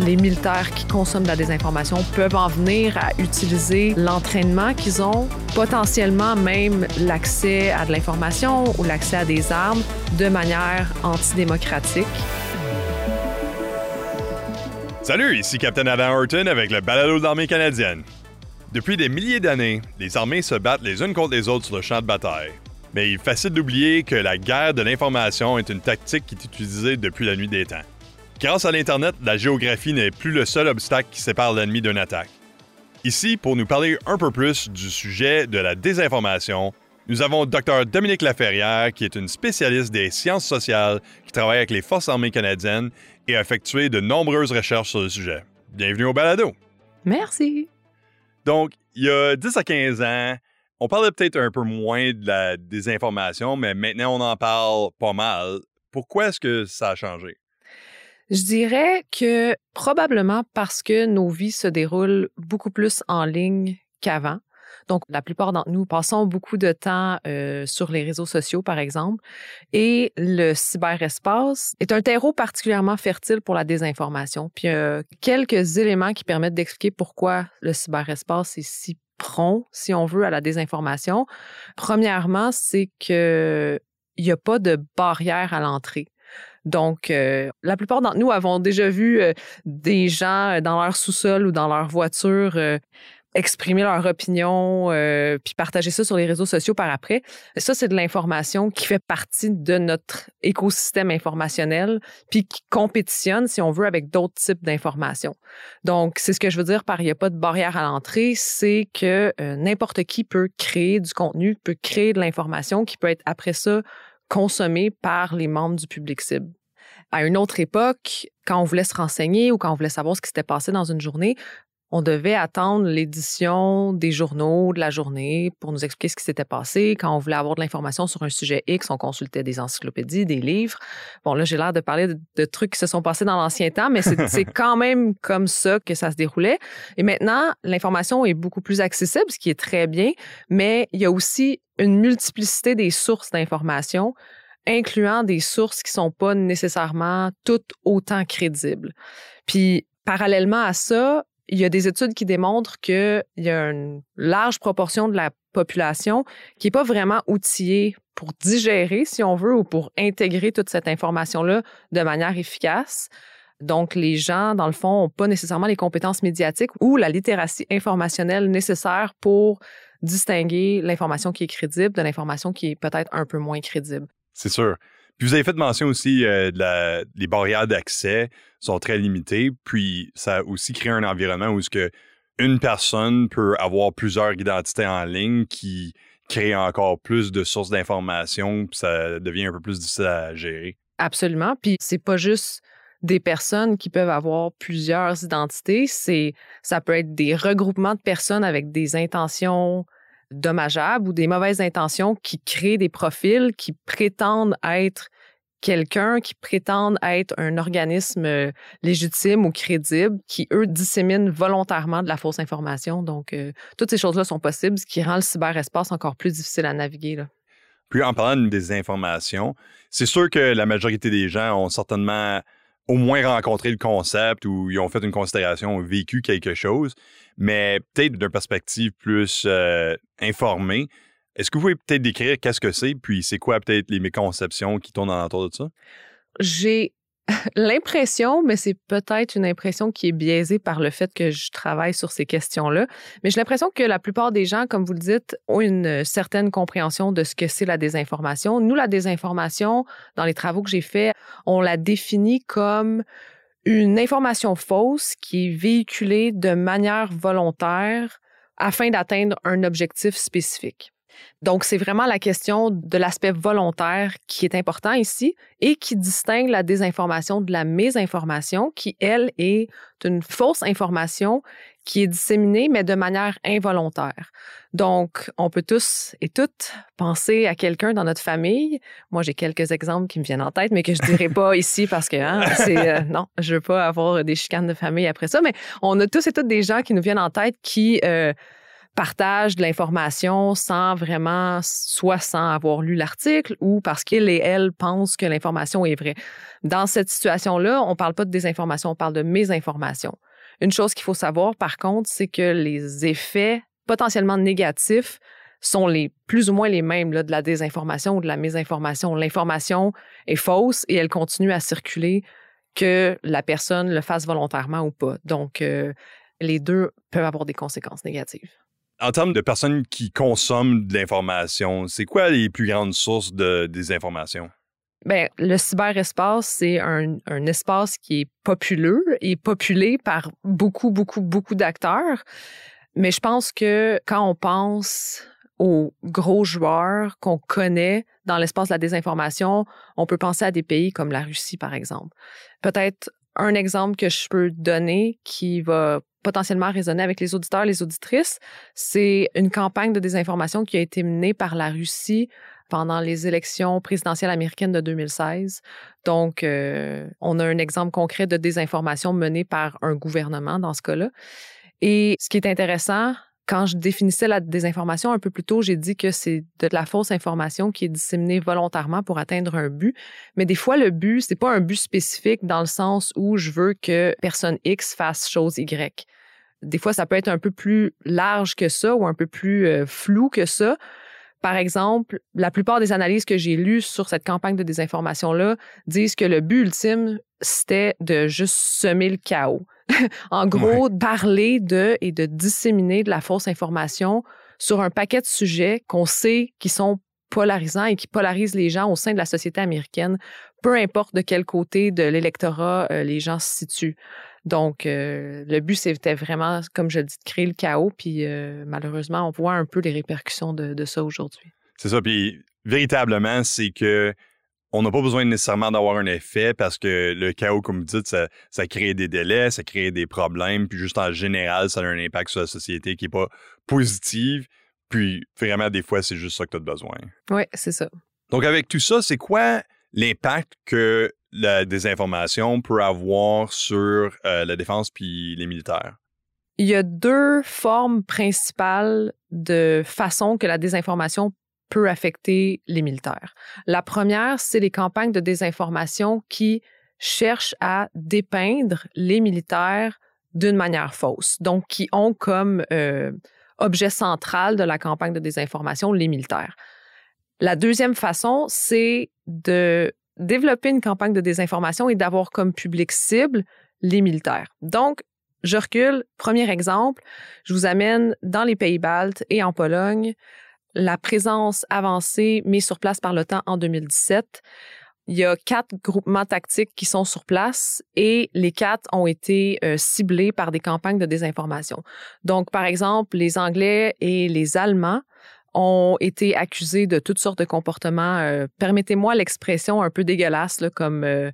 les militaires qui consomment de la désinformation peuvent en venir à utiliser l'entraînement qu'ils ont, potentiellement même l'accès à de l'information ou l'accès à des armes de manière antidémocratique. Salut, ici Captain Adam Horton avec le balado de l'armée canadienne. Depuis des milliers d'années, les armées se battent les unes contre les autres sur le champ de bataille. Mais il est facile d'oublier que la guerre de l'information est une tactique qui est utilisée depuis la nuit des temps. Grâce à l'Internet, la géographie n'est plus le seul obstacle qui sépare l'ennemi d'une attaque. Ici, pour nous parler un peu plus du sujet de la désinformation, nous avons Dr Dominique Laferrière, qui est une spécialiste des sciences sociales qui travaille avec les Forces armées canadiennes et a effectué de nombreuses recherches sur le sujet. Bienvenue au balado. Merci. Donc, il y a 10 à 15 ans, on parlait peut-être un peu moins de la désinformation, mais maintenant on en parle pas mal. Pourquoi est-ce que ça a changé? Je dirais que probablement parce que nos vies se déroulent beaucoup plus en ligne qu'avant. Donc, la plupart d'entre nous passons beaucoup de temps euh, sur les réseaux sociaux, par exemple, et le cyberespace est un terreau particulièrement fertile pour la désinformation. Puis, a quelques éléments qui permettent d'expliquer pourquoi le cyberespace est si prompt, si on veut, à la désinformation. Premièrement, c'est que il n'y a pas de barrière à l'entrée. Donc, euh, la plupart d'entre nous avons déjà vu euh, des gens dans leur sous-sol ou dans leur voiture exprimer leur opinion, euh, puis partager ça sur les réseaux sociaux par après. Ça, c'est de l'information qui fait partie de notre écosystème informationnel, puis qui compétitionne, si on veut, avec d'autres types d'informations. Donc, c'est ce que je veux dire par il n'y a pas de barrière à l'entrée, c'est que euh, n'importe qui peut créer du contenu, peut créer de l'information qui peut être après ça consommée par les membres du public cible. À une autre époque, quand on voulait se renseigner ou quand on voulait savoir ce qui s'était passé dans une journée, on devait attendre l'édition des journaux de la journée pour nous expliquer ce qui s'était passé. Quand on voulait avoir de l'information sur un sujet X, on consultait des encyclopédies, des livres. Bon, là, j'ai l'air de parler de, trucs qui se sont passés dans l'ancien temps, mais c'est quand même comme ça que ça se déroulait. Et maintenant, l'information est beaucoup plus accessible, ce qui est très bien, mais il y a aussi une multiplicité des sources d'information incluant des sources qui sont pas nécessairement toutes autant crédibles. Puis, parallèlement à ça, il y a des études qui démontrent qu'il y a une large proportion de la population qui n'est pas vraiment outillée pour digérer, si on veut, ou pour intégrer toute cette information-là de manière efficace. Donc, les gens, dans le fond, n'ont pas nécessairement les compétences médiatiques ou la littératie informationnelle nécessaire pour distinguer l'information qui est crédible de l'information qui est peut-être un peu moins crédible. C'est sûr. Puis vous avez fait mention aussi euh, les barrières d'accès sont très limitées. Puis ça a aussi créé un environnement où ce que une personne peut avoir plusieurs identités en ligne qui crée encore plus de sources d'informations, puis ça devient un peu plus difficile à gérer. Absolument. Puis c'est pas juste des personnes qui peuvent avoir plusieurs identités, c'est ça peut être des regroupements de personnes avec des intentions dommageables ou des mauvaises intentions qui créent des profils qui prétendent être quelqu'un qui prétendent être un organisme euh, légitime ou crédible, qui, eux, disséminent volontairement de la fausse information. Donc, euh, toutes ces choses-là sont possibles, ce qui rend le cyberespace encore plus difficile à naviguer. Là. Puis, en parlant des informations, c'est sûr que la majorité des gens ont certainement au moins rencontré le concept ou ils ont fait une considération, ont vécu quelque chose, mais peut-être d'une perspective plus euh, informée. Est-ce que vous pouvez peut-être décrire qu'est-ce que c'est, puis c'est quoi peut-être les méconceptions qui tournent autour de ça? J'ai l'impression, mais c'est peut-être une impression qui est biaisée par le fait que je travaille sur ces questions-là, mais j'ai l'impression que la plupart des gens, comme vous le dites, ont une certaine compréhension de ce que c'est la désinformation. Nous, la désinformation, dans les travaux que j'ai faits, on la définit comme une information fausse qui est véhiculée de manière volontaire afin d'atteindre un objectif spécifique. Donc, c'est vraiment la question de l'aspect volontaire qui est important ici et qui distingue la désinformation de la mésinformation, qui, elle, est une fausse information qui est disséminée, mais de manière involontaire. Donc, on peut tous et toutes penser à quelqu'un dans notre famille. Moi, j'ai quelques exemples qui me viennent en tête, mais que je dirais pas ici parce que hein, c'est euh, non, je veux pas avoir des chicanes de famille après ça. Mais on a tous et toutes des gens qui nous viennent en tête qui euh, partagent de l'information sans vraiment, soit sans avoir lu l'article ou parce qu'ils et elles pensent que l'information est vraie. Dans cette situation-là, on parle pas de désinformation, on parle de mésinformation. Une chose qu'il faut savoir, par contre, c'est que les effets potentiellement négatifs sont les plus ou moins les mêmes là, de la désinformation ou de la mésinformation. L'information est fausse et elle continue à circuler que la personne le fasse volontairement ou pas. Donc, euh, les deux peuvent avoir des conséquences négatives. En termes de personnes qui consomment de l'information, c'est quoi les plus grandes sources de désinformation? Bien, le cyberespace, c'est un, espace qui est populeux et populé par beaucoup, beaucoup, beaucoup d'acteurs. Mais je pense que quand on pense aux gros joueurs qu'on connaît dans l'espace de la désinformation, on peut penser à des pays comme la Russie, par exemple. Peut-être un exemple que je peux donner qui va potentiellement résonner avec les auditeurs, les auditrices, c'est une campagne de désinformation qui a été menée par la Russie pendant les élections présidentielles américaines de 2016. Donc, euh, on a un exemple concret de désinformation menée par un gouvernement dans ce cas-là. Et ce qui est intéressant, quand je définissais la désinformation un peu plus tôt, j'ai dit que c'est de la fausse information qui est disséminée volontairement pour atteindre un but. Mais des fois, le but, c'est pas un but spécifique dans le sens où je veux que personne X fasse chose Y. Des fois, ça peut être un peu plus large que ça ou un peu plus euh, flou que ça. Par exemple, la plupart des analyses que j'ai lues sur cette campagne de désinformation-là disent que le but ultime, c'était de juste semer le chaos. en gros, parler de et de disséminer de la fausse information sur un paquet de sujets qu'on sait qui sont polarisants et qui polarisent les gens au sein de la société américaine, peu importe de quel côté de l'électorat euh, les gens se situent. Donc, euh, le but, c'était vraiment, comme je dis, de créer le chaos. Puis, euh, malheureusement, on voit un peu les répercussions de, de ça aujourd'hui. C'est ça. Puis, véritablement, c'est que on n'a pas besoin nécessairement d'avoir un effet parce que le chaos, comme vous dites, ça, ça, crée des délais, ça crée des problèmes, puis juste en général, ça a un impact sur la société qui n'est pas positif. Puis vraiment, des fois, c'est juste ça que tu as besoin. Oui, c'est ça. Donc, avec tout ça, c'est quoi l'impact que la désinformation peut avoir sur euh, la défense puis les militaires? Il y a deux formes principales de façon que la désinformation peut affecter les militaires. La première, c'est les campagnes de désinformation qui cherchent à dépeindre les militaires d'une manière fausse, donc qui ont comme euh, objet central de la campagne de désinformation les militaires. La deuxième façon, c'est de développer une campagne de désinformation et d'avoir comme public cible les militaires. Donc, je recule. Premier exemple, je vous amène dans les pays baltes et en Pologne la présence avancée mise sur place par l'OTAN en 2017. Il y a quatre groupements tactiques qui sont sur place et les quatre ont été euh, ciblés par des campagnes de désinformation. Donc, par exemple, les Anglais et les Allemands ont été accusés de toutes sortes de comportements, euh, permettez-moi l'expression un peu dégueulasse, là, comme euh,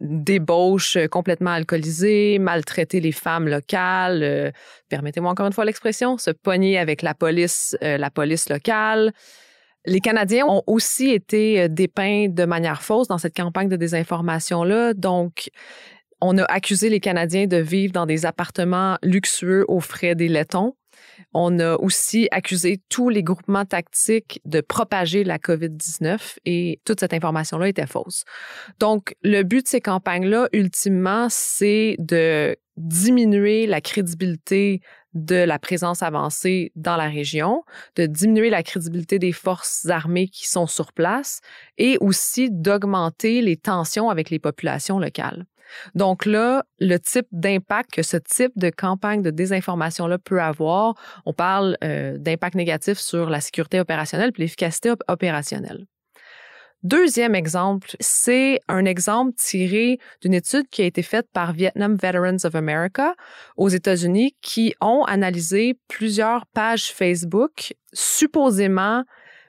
débauche complètement alcoolisée, maltraiter les femmes locales, euh, permettez-moi encore une fois l'expression, se pogner avec la police, la police locale. Les Canadiens ont aussi été dépeints de manière fausse dans cette campagne de désinformation-là. Donc, on a accusé les Canadiens de vivre dans des appartements luxueux aux frais des Lettons. On a aussi accusé tous les groupements tactiques de propager la COVID-19 et toute cette information-là était fausse. Donc, le but de ces campagnes-là, ultimement, c'est de diminuer la crédibilité de la présence avancée dans la région, de diminuer la crédibilité des forces armées qui sont sur place et aussi d'augmenter les tensions avec les populations locales. Donc là, le type d'impact que ce type de campagne de désinformation-là peut avoir, on parle euh, d'impact négatif sur la sécurité opérationnelle et l'efficacité opérationnelle. Deuxième exemple, c'est un exemple tiré d'une étude qui a été faite par Vietnam Veterans of America aux États-Unis qui ont analysé plusieurs pages Facebook supposément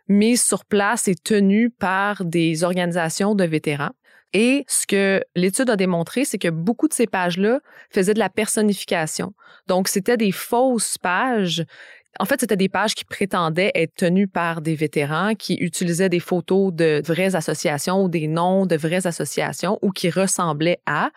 mises sur place et tenues par des organisations de vétérans. Et ce que l'étude a démontré, c'est que beaucoup de ces pages-là faisaient de la personnification. Donc, c'était des fausses pages En fait, c'était des pages qui prétendaient être tenues par des vétérans qui utilisaient des photos de vraies associations ou des noms de vraies associations ou qui ressemblaient à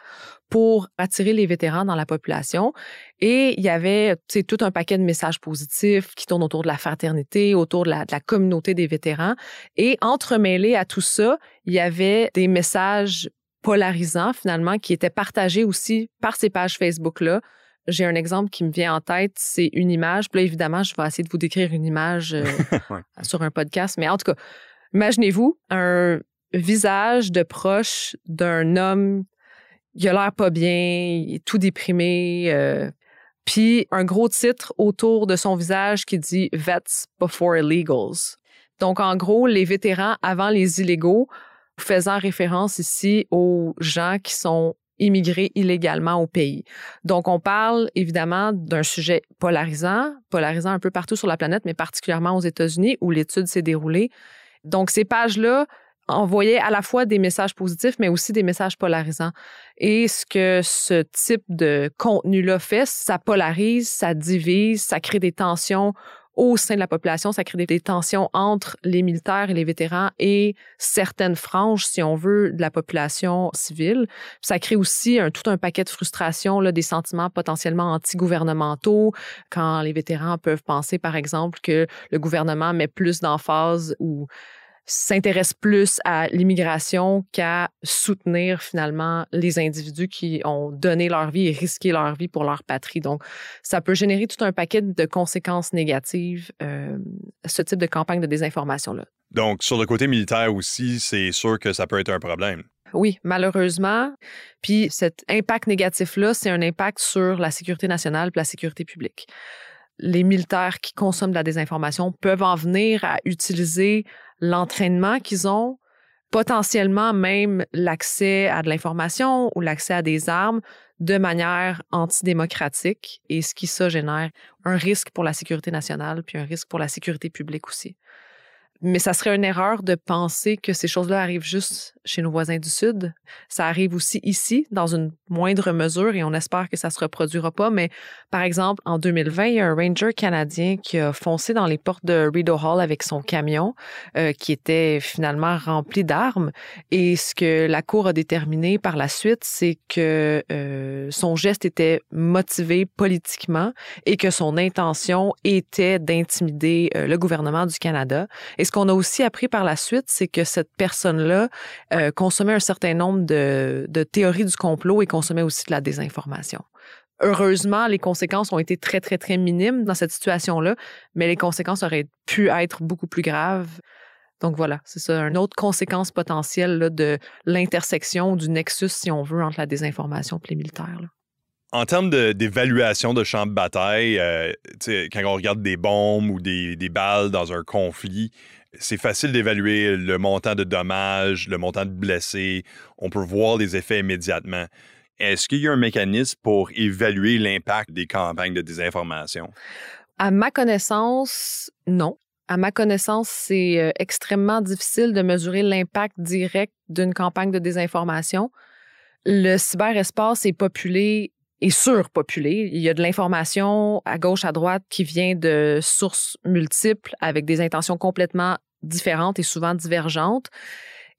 pour attirer les vétérans dans la population. Et il y avait tout un paquet de messages positifs qui tournent autour de la fraternité, autour de la, communauté des vétérans. Et entremêlés à tout ça, il y avait des messages polarisants finalement qui étaient partagés aussi par ces pages Facebook-là j'ai un exemple qui me vient en tête, c'est une image. Puis là, évidemment, je vais essayer de vous décrire une image euh, sur un podcast. Mais en tout cas, imaginez-vous un visage de proche d'un homme, il a l'air pas bien, il est tout déprimé. Euh, puis un gros titre autour de son visage qui dit Vets before illegals. Donc, en gros, les vétérans avant les illégaux, faisant référence ici aux gens qui sont immigrer illégalement au pays. Donc, on parle évidemment d'un sujet polarisant, polarisant un peu partout sur la planète, mais particulièrement aux États-Unis où l'étude s'est déroulée. Donc, ces pages-là envoyaient à la fois des messages positifs, mais aussi des messages polarisants. Et ce que ce type de contenu-là fait, ça polarise, ça divise, ça crée des tensions au sein de la population, ça crée des tensions entre les militaires et les vétérans et certaines franges, si on veut, de la population civile. Ça crée aussi tout un paquet de frustrations, là, des sentiments potentiellement anti-gouvernementaux, quand les vétérans peuvent penser, par exemple, que le gouvernement met plus d'emphase ou s'intéresse plus à l'immigration qu'à soutenir finalement les individus qui ont donné leur vie et risqué leur vie pour leur patrie. Donc, ça peut générer tout un paquet de conséquences négatives, euh, ce type de campagne de désinformation-là. Donc, sur le côté militaire aussi, c'est sûr que ça peut être un problème. Oui, malheureusement. Puis cet impact négatif-là, c'est un impact sur la sécurité nationale et la sécurité publique. Les militaires qui consomment de la désinformation peuvent en venir à utiliser l'entraînement qu'ils ont, potentiellement même l'accès à de l'information ou l'accès à des armes de manière antidémocratique et ce qui ça génère un risque pour la sécurité nationale puis un risque pour la sécurité publique aussi. Mais ça serait une erreur de penser que ces choses-là arrivent juste chez nos voisins du Sud. Ça arrive aussi ici, dans une moindre mesure, et on espère que ça se reproduira pas. Mais par exemple, en 2020, il y a un ranger canadien qui a foncé dans les portes de Rideau Hall avec son camion, euh, qui était finalement rempli d'armes. Et ce que la Cour a déterminé par la suite, c'est que euh, son geste était motivé politiquement et que son intention était d'intimider euh, le gouvernement du Canada. Ce qu'on a aussi appris par la suite, c'est que cette personne-là euh, consommait un certain nombre de, de théories du complot et consommait aussi de la désinformation. Heureusement, les conséquences ont été très, très, très minimes dans cette situation-là, mais les conséquences auraient pu être beaucoup plus graves. Donc voilà, c'est ça, une autre conséquence potentielle de l'intersection, du nexus, si on veut, entre la désinformation et les militaires. En termes d'évaluation de, champs de bataille, euh, quand on regarde des bombes ou des balles dans un conflit, c'est facile d'évaluer le montant de dommages, le montant de blessés. On peut voir les effets immédiatement. Est-ce qu'il y a un mécanisme pour évaluer l'impact des campagnes de désinformation? À ma connaissance, non. À ma connaissance, c'est euh, extrêmement difficile de mesurer l'impact direct d'une campagne de désinformation. Le cyberespace est populé et surpopulé. Il y a de l'information à gauche, à droite qui vient de sources multiples avec des intentions complètement différentes et souvent divergentes.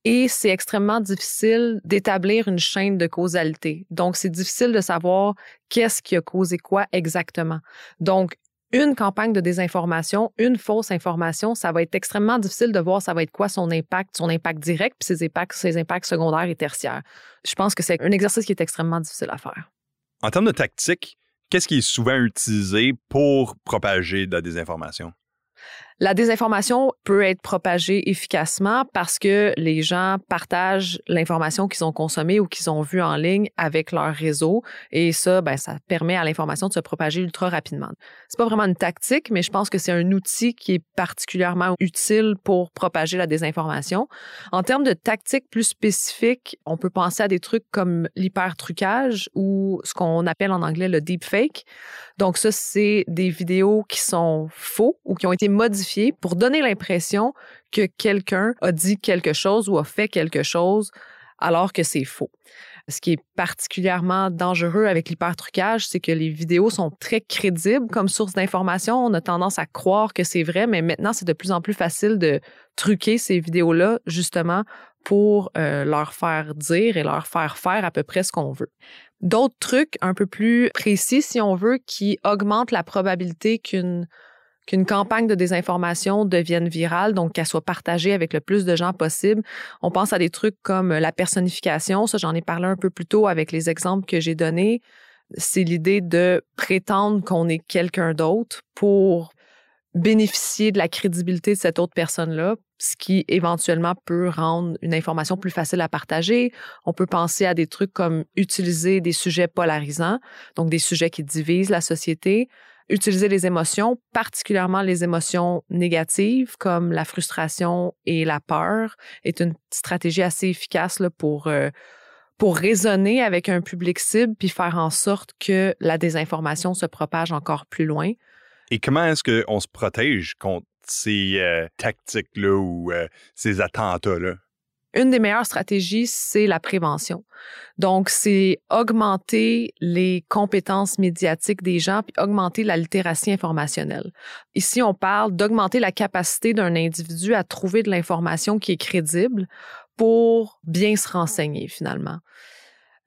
Et c'est extrêmement difficile d'établir une chaîne de causalité. Donc, c'est difficile de savoir qu'est-ce qui a causé quoi exactement. Donc, une campagne de désinformation, une fausse information, ça va être extrêmement difficile de voir ça va être quoi son impact, son impact direct, puis ses impacts, ses impacts secondaires et tertiaires. Je pense que c'est un exercice qui est extrêmement difficile à faire. En termes de tactique, qu'est-ce qui est souvent utilisé pour propager de la désinformation? La désinformation peut être propagée efficacement parce que les gens partagent l'information qu'ils ont consommée ou qu'ils ont vue en ligne avec leur réseau et ça, ben, ça permet à l'information de se propager ultra rapidement. C'est pas vraiment une tactique, mais je pense que c'est un outil qui est particulièrement utile pour propager la désinformation. En termes de tactique plus spécifiques, on peut penser à des trucs comme l'hypertrucage ou ce qu'on appelle en anglais le deepfake. Donc ça, c'est des vidéos qui sont faux ou qui ont été modifiées pour donner l'impression que quelqu'un a dit quelque chose ou a fait quelque chose alors que c'est faux. Ce qui est particulièrement dangereux avec l'hypertrucage, c'est que les vidéos sont très crédibles comme source d'information. On a tendance à croire que c'est vrai, mais maintenant, c'est de plus en plus facile de truquer ces vidéos-là, justement, pour euh, leur faire dire et leur faire faire à peu près ce qu'on veut. D'autres trucs un peu plus précis, si on veut, qui augmentent la probabilité qu'une qu'une campagne de désinformation devienne virale, donc qu'elle soit partagée avec le plus de gens possible. On pense à des trucs comme la personnification, ça j'en ai parlé un peu plus tôt avec les exemples que j'ai donnés. C'est l'idée de prétendre qu'on est quelqu'un d'autre pour bénéficier de la crédibilité de cette autre personne-là, ce qui éventuellement peut rendre une information plus facile à partager. On peut penser à des trucs comme utiliser des sujets polarisants, donc des sujets qui divisent la société, utiliser les émotions, particulièrement les émotions négatives comme la frustration et la peur, est une stratégie assez efficace là, pour euh, pour raisonner avec un public cible puis faire en sorte que la désinformation se propage encore plus loin. Et comment est-ce qu'on se protège contre ces euh, tactiques-là ou euh, ces attentats-là? Une des meilleures stratégies, c'est la prévention. Donc, c'est augmenter les compétences médiatiques des gens puis augmenter la littératie informationnelle. Ici, on parle d'augmenter la capacité d'un individu à trouver de l'information qui est crédible pour bien se renseigner finalement.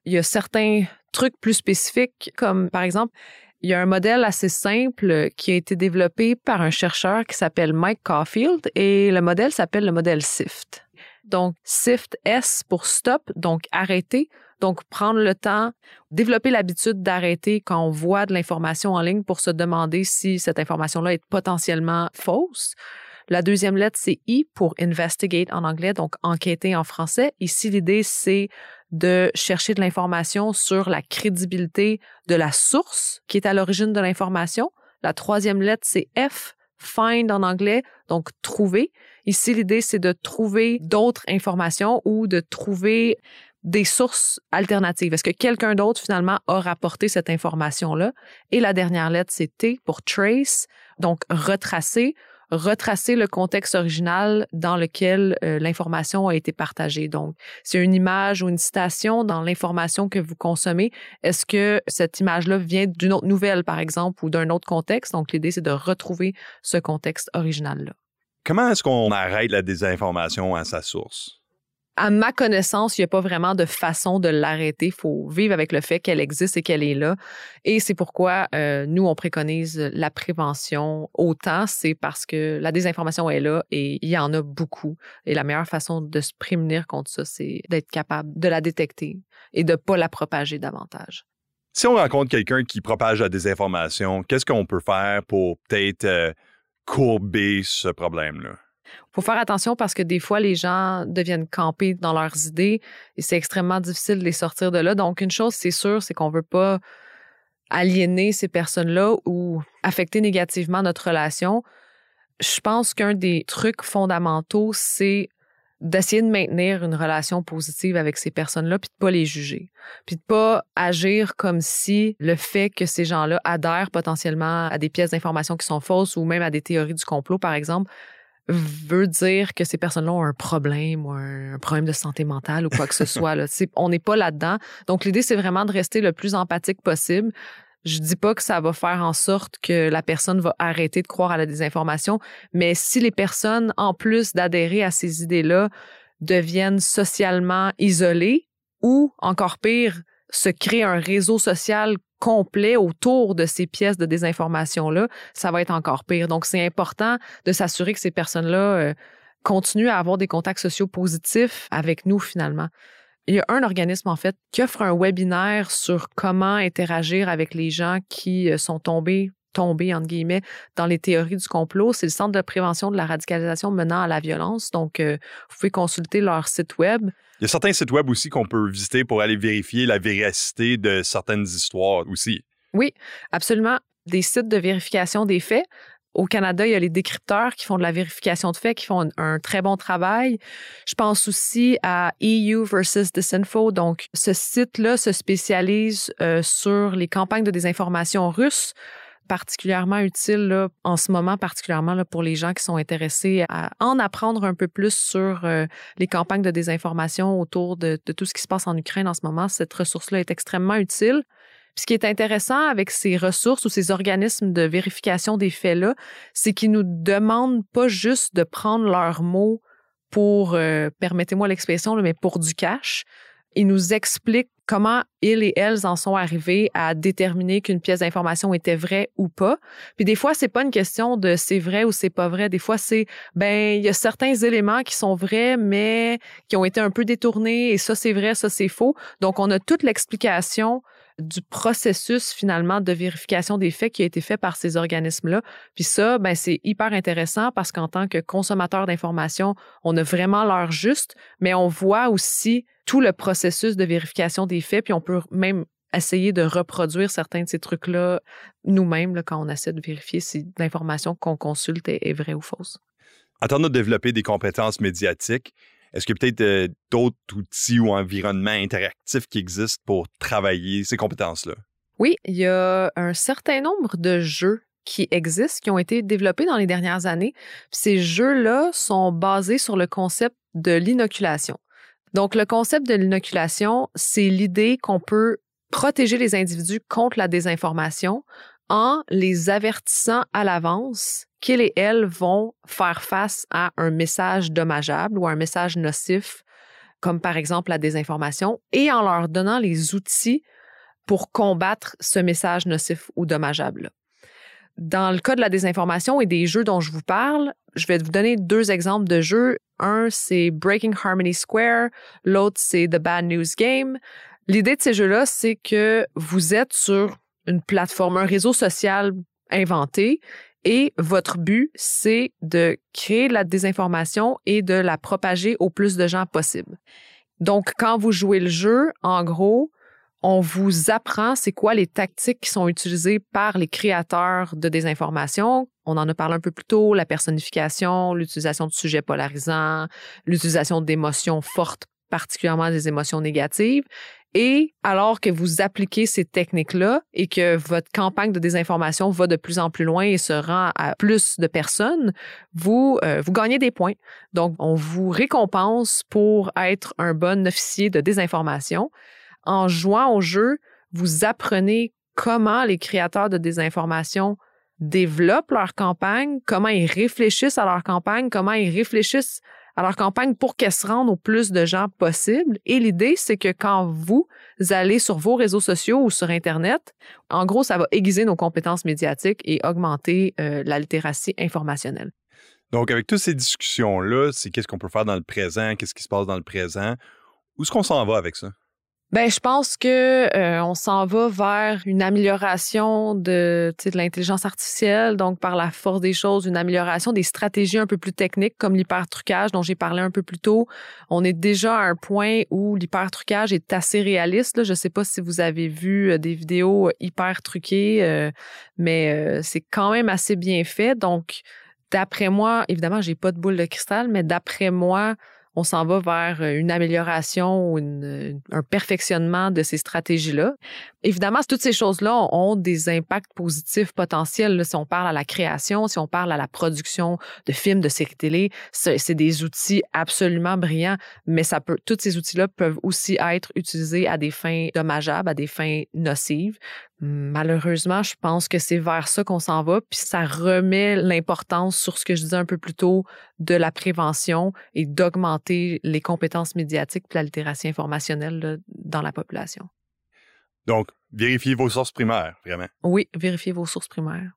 Il y a certains trucs plus spécifiques, comme par exemple, il y a un modèle assez simple qui a été développé par un chercheur qui s'appelle Mike Caulfield et le modèle s'appelle le modèle SIFT. Donc, SIFT S pour stop, donc arrêter. Donc, prendre le temps, développer l'habitude d'arrêter quand on voit de l'information en ligne pour se demander si cette information-là est potentiellement fausse. La deuxième lettre, c'est I pour investigate en anglais, donc enquêter en français. Ici, l'idée, c'est de chercher de l'information sur la crédibilité de la source qui est à l'origine de l'information. La troisième lettre, c'est F, find en anglais, donc trouver. Ici, l'idée, c'est de trouver d'autres informations ou de trouver des sources alternatives. Est-ce que quelqu'un d'autre, finalement, a rapporté cette information-là? Et la dernière lettre, c'est T pour trace, donc retracer retracer le contexte original dans lequel euh, l'information a été partagée. Donc, c'est une image ou une citation dans l'information que vous consommez. Est-ce que cette image-là vient d'une autre nouvelle, par exemple, ou d'un autre contexte? Donc, l'idée, c'est de retrouver ce contexte original-là. Comment est-ce qu'on arrête la désinformation à sa source? à ma connaissance, il n'y a pas vraiment de façon de l'arrêter. Il faut vivre avec le fait qu'elle existe et qu'elle est là. Et c'est pourquoi euh, nous, on préconise la prévention autant. C'est parce que la désinformation est là et il y en a beaucoup. Et la meilleure façon de se prémunir contre ça, c'est d'être capable de la détecter et de ne pas la propager davantage. Si on rencontre quelqu'un qui propage la désinformation, qu'est-ce qu'on peut faire pour peut-être euh, courber ce problème-là? faut faire attention parce que des fois, les gens deviennent campés dans leurs idées et c'est extrêmement difficile de les sortir de là. Donc, une chose, c'est sûr, c'est qu'on veut pas aliéner ces personnes-là ou affecter négativement notre relation. Je pense qu'un des trucs fondamentaux, c'est d'essayer de maintenir une relation positive avec ces personnes-là, puis de pas les juger, puis de pas agir comme si le fait que ces gens-là adhèrent potentiellement à des pièces d'information qui sont fausses ou même à des théories du complot, par exemple, veut dire que ces personnes-là ont un problème ou un, problème de santé mentale ou quoi que ce soit. Là. on n'est pas là-dedans. Donc, l'idée, c'est vraiment de rester le plus empathique possible. Je dis pas que ça va faire en sorte que la personne va arrêter de croire à la désinformation, mais si les personnes, en plus d'adhérer à ces idées-là, deviennent socialement isolées ou, encore pire, se créent un réseau social complet autour de ces pièces de désinformation-là, ça va être encore pire. Donc, c'est important de s'assurer que ces personnes-là euh, continuent à avoir des contacts sociaux positifs avec nous, finalement. Il y a un organisme, en fait, qui offre un webinaire sur comment interagir avec les gens qui euh, sont tombés tombés, entre guillemets, dans les théories du complot. C'est le Centre de prévention de la radicalisation menant à la violence. Donc, euh, vous pouvez consulter leur site web. Il y a certains sites web aussi qu'on peut visiter pour aller vérifier la véracité de certaines histoires aussi. Oui, absolument. Des sites de vérification des faits. Au Canada, il y a les décrypteurs qui font de la vérification de faits, qui font un, très bon travail. Je pense aussi à EU versus Disinfo. Donc, ce site-là se spécialise euh, sur les campagnes de désinformation russes particulièrement utile là, en ce moment, particulièrement là, pour les gens qui sont intéressés à en apprendre un peu plus sur euh, les campagnes de désinformation autour de, de, tout ce qui se passe en Ukraine en ce moment. Cette ressource-là est extrêmement utile. Puis ce qui est intéressant avec ces ressources ou ces organismes de vérification des faits-là, c'est qu'ils nous demandent pas juste de prendre leurs mots pour, euh, permettez-moi l'expression, mais pour du cash. Ils nous expliquent comment ils et elles en sont arrivés à déterminer qu'une pièce d'information était vraie ou pas. Puis des fois, c'est pas une question de c'est vrai ou c'est pas vrai. Des fois, c'est ben il y a certains éléments qui sont vrais mais qui ont été un peu détournés et ça c'est vrai, ça c'est faux. Donc on a toute l'explication du processus finalement de vérification des faits qui a été fait par ces organismes-là. Puis ça, ben c'est hyper intéressant parce qu'en tant que consommateur d'informations, on a vraiment l'heure juste, mais on voit aussi tout le processus de vérification des faits, puis on peut même essayer de reproduire certains de ces trucs-là nous-mêmes quand on essaie de vérifier si l'information qu'on consulte est, vraie ou fausse. En train de développer des compétences médiatiques, est-ce qu'il y a peut-être euh, d'autres outils ou environnements interactifs qui existent pour travailler ces compétences-là? Oui, il y a un certain nombre de jeux qui existent, qui ont été développés dans les dernières années. ces jeux-là sont basés sur le concept de l'inoculation. Donc, le concept de l'inoculation, c'est l'idée qu'on peut protéger les individus contre la désinformation en les avertissant à l'avance qu'ils et elles vont faire face à un message dommageable ou un message nocif, comme par exemple la désinformation, et en leur donnant les outils pour combattre ce message nocif ou dommageable. Dans le cas de la désinformation et des jeux dont je vous parle, je vais vous donner deux exemples de jeux. Un, c'est Breaking Harmony Square. L'autre, c'est The Bad News Game. L'idée de ces jeux-là, c'est que vous êtes sur une plateforme, un réseau social inventé et votre but, c'est de créer la désinformation et de la propager au plus de gens possible. Donc, quand vous jouez le jeu, en gros, on vous apprend c'est quoi les tactiques qui sont utilisées par les créateurs de désinformation. On en a parlé un peu plus tôt, la personnification, l'utilisation de sujets polarisants, l'utilisation d'émotions fortes, particulièrement des émotions négatives, et alors que vous appliquez ces techniques-là et que votre campagne de désinformation va de plus en plus loin et se rend à plus de personnes, vous, euh, vous gagnez des points. Donc, on vous récompense pour être un bon officier de désinformation. En jouant au jeu, vous apprenez comment les créateurs de désinformation développent leur campagne, comment ils réfléchissent à leur campagne, comment ils réfléchissent à leur campagne pour qu'elle se rende au plus de gens possible. Et l'idée, c'est que quand vous allez sur vos réseaux sociaux ou sur Internet, en gros, ça va aiguiser nos compétences médiatiques et augmenter euh, la littératie informationnelle. Donc, avec toutes ces discussions-là, c'est qu'est-ce qu'on peut faire dans le présent, qu'est-ce qui se passe dans le présent? Où est-ce qu'on s'en va avec ça? Ben, je pense que euh, on s'en va vers une amélioration de, de l'intelligence artificielle, donc par la force des choses, une amélioration des stratégies un peu plus techniques comme l'hypertrucage dont j'ai parlé un peu plus tôt. On est déjà à un point où l'hypertrucage est assez réaliste. Là. Je sais pas si vous avez vu euh, des vidéos hyper truquées, euh, mais c'est quand même assez bien fait. Donc, d'après moi, évidemment, j'ai pas de boule de cristal, mais d'après moi, on s'en va vers euh, une amélioration ou un perfectionnement de ces stratégies-là. Évidemment, toutes ces choses-là ont des impacts positifs potentiels. si on parle à la création, si on parle à la production de films, de séries télé, c'est des outils absolument brillants, mais ça peut, tous ces outils-là peuvent aussi être utilisés à des fins dommageables, à des fins nocives, Malheureusement, je pense que c'est vers ça qu'on s'en va, puis ça remet l'importance sur ce que je disais un peu plus tôt de la prévention et d'augmenter les compétences médiatiques et la littératie informationnelle dans la population. Donc, vérifiez vos sources primaires, vraiment. Oui, vérifiez vos sources primaires.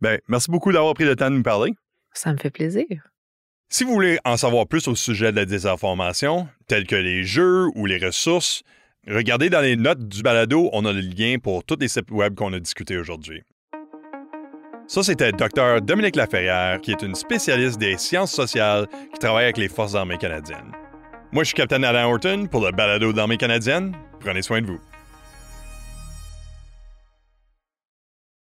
Bien, merci beaucoup d'avoir pris le temps de nous parler. Ça me fait plaisir. Si vous voulez en savoir plus au sujet de la désinformation, tels que les jeux ou les ressources, Regardez dans les notes du balado, on a le lien pour tous les sites web qu'on a discutés aujourd'hui. Ça, c'était Dr. Dominique Laferrière, qui est une spécialiste des sciences sociales qui travaille avec les Forces armées canadiennes. Moi, je suis Capitaine Alain Horton pour le balado d'armée canadienne. Prenez soin de vous.